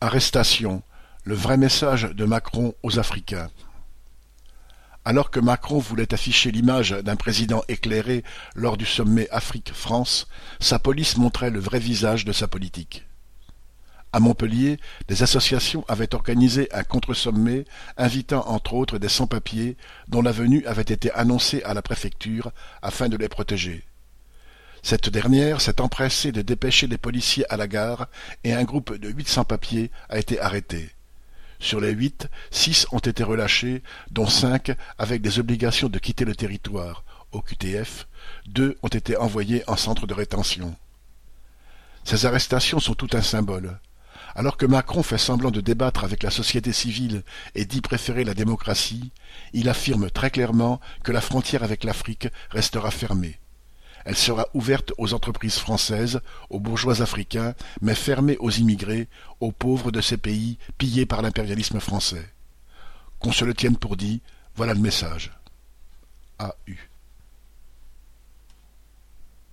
Arrestation, le vrai message de Macron aux Africains. Alors que Macron voulait afficher l'image d'un président éclairé lors du sommet Afrique-France, sa police montrait le vrai visage de sa politique. À Montpellier, des associations avaient organisé un contre-sommet invitant entre autres des sans-papiers dont la venue avait été annoncée à la préfecture afin de les protéger. Cette dernière s'est empressée de dépêcher les policiers à la gare et un groupe de huit sans-papiers a été arrêté. Sur les huit, six ont été relâchés, dont cinq avec des obligations de quitter le territoire, au QTF, deux ont été envoyés en centre de rétention. Ces arrestations sont tout un symbole. Alors que Macron fait semblant de débattre avec la société civile et dit préférer la démocratie, il affirme très clairement que la frontière avec l'Afrique restera fermée. Elle sera ouverte aux entreprises françaises, aux bourgeois africains, mais fermée aux immigrés, aux pauvres de ces pays pillés par l'impérialisme français. Qu'on se le tienne pour dit, voilà le message. A.U.